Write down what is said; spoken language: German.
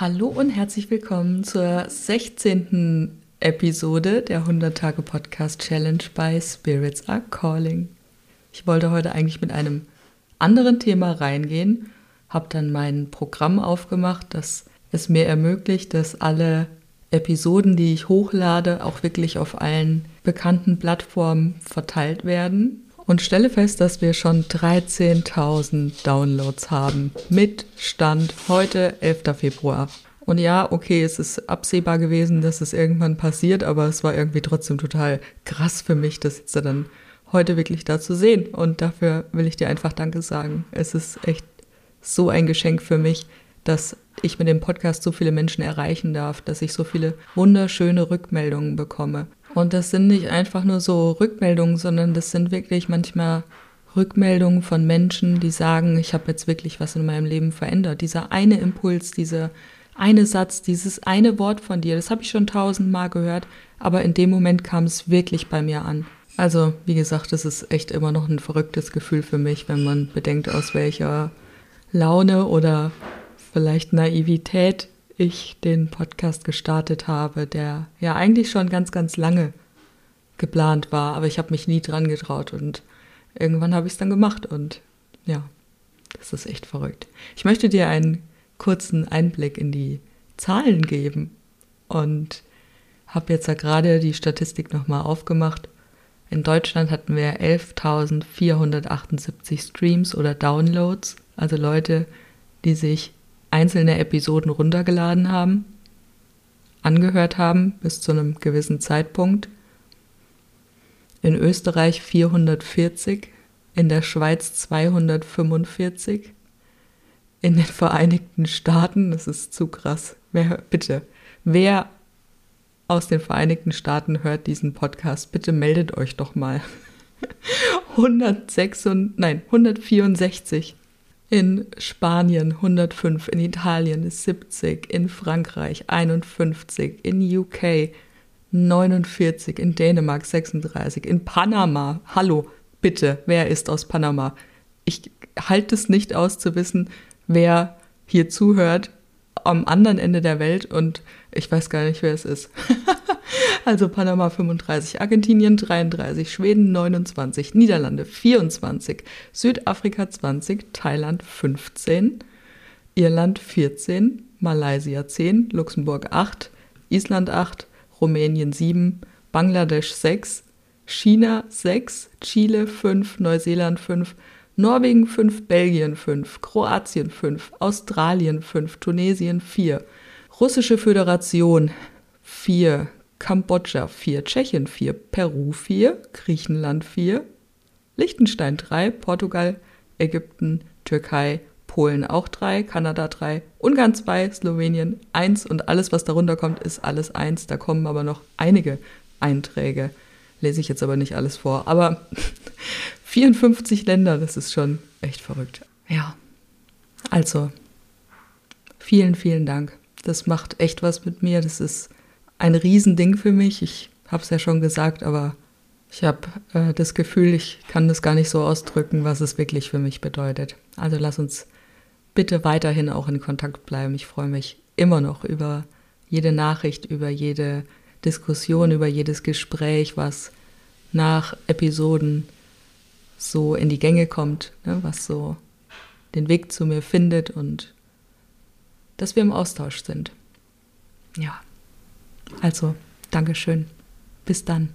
Hallo und herzlich willkommen zur 16. Episode der 100 Tage Podcast Challenge bei Spirits Are Calling. Ich wollte heute eigentlich mit einem anderen Thema reingehen, habe dann mein Programm aufgemacht, das es mir ermöglicht, dass alle Episoden, die ich hochlade, auch wirklich auf allen bekannten Plattformen verteilt werden und stelle fest, dass wir schon 13.000 Downloads haben mit Stand heute 11. Februar. Und ja, okay, es ist absehbar gewesen, dass es irgendwann passiert, aber es war irgendwie trotzdem total krass für mich, das jetzt dann heute wirklich da zu sehen. Und dafür will ich dir einfach Danke sagen. Es ist echt so ein Geschenk für mich, dass ich mit dem Podcast so viele Menschen erreichen darf, dass ich so viele wunderschöne Rückmeldungen bekomme. Und das sind nicht einfach nur so Rückmeldungen, sondern das sind wirklich manchmal Rückmeldungen von Menschen, die sagen, ich habe jetzt wirklich was in meinem Leben verändert. Dieser eine Impuls, dieser eine Satz, dieses eine Wort von dir, das habe ich schon tausendmal gehört, aber in dem Moment kam es wirklich bei mir an. Also, wie gesagt, das ist echt immer noch ein verrücktes Gefühl für mich, wenn man bedenkt, aus welcher Laune oder vielleicht Naivität ich den Podcast gestartet habe, der ja eigentlich schon ganz, ganz lange geplant war, aber ich habe mich nie dran getraut und irgendwann habe ich es dann gemacht und ja, das ist echt verrückt. Ich möchte dir einen kurzen Einblick in die Zahlen geben und habe jetzt ja gerade die Statistik nochmal aufgemacht. In Deutschland hatten wir 11.478 Streams oder Downloads, also Leute, die sich einzelne Episoden runtergeladen haben, angehört haben bis zu einem gewissen Zeitpunkt. In Österreich 440, in der Schweiz 245, in den Vereinigten Staaten, das ist zu krass. Wer, bitte, wer aus den Vereinigten Staaten hört diesen Podcast, bitte meldet euch doch mal. 106, nein, 164. In Spanien 105, in Italien 70, in Frankreich 51, in UK 49, in Dänemark 36, in Panama, hallo, bitte, wer ist aus Panama? Ich halte es nicht aus zu wissen, wer hier zuhört am anderen Ende der Welt und ich weiß gar nicht, wer es ist. also Panama 35, Argentinien 33, Schweden 29, Niederlande 24, Südafrika 20, Thailand 15, Irland 14, Malaysia 10, Luxemburg 8, Island 8, Rumänien 7, Bangladesch 6, China 6, Chile 5, Neuseeland 5, Norwegen 5, Belgien 5, Kroatien 5, Australien 5, Tunesien 4, Russische Föderation 4, Kambodscha 4, Tschechien 4, Peru 4, Griechenland 4, Liechtenstein 3, Portugal, Ägypten, Türkei, Polen auch 3, Kanada 3, Ungarn 2, Slowenien 1 und alles, was darunter kommt, ist alles 1. Da kommen aber noch einige Einträge. Lese ich jetzt aber nicht alles vor. Aber 54 Länder, das ist schon echt verrückt. Ja, also vielen, vielen Dank. Das macht echt was mit mir. Das ist ein Riesending für mich. Ich habe es ja schon gesagt, aber ich habe äh, das Gefühl, ich kann das gar nicht so ausdrücken, was es wirklich für mich bedeutet. Also lass uns bitte weiterhin auch in Kontakt bleiben. Ich freue mich immer noch über jede Nachricht, über jede Diskussion, über jedes Gespräch, was nach Episoden so in die Gänge kommt, ne, was so den Weg zu mir findet und dass wir im Austausch sind. Ja, also, Dankeschön. Bis dann.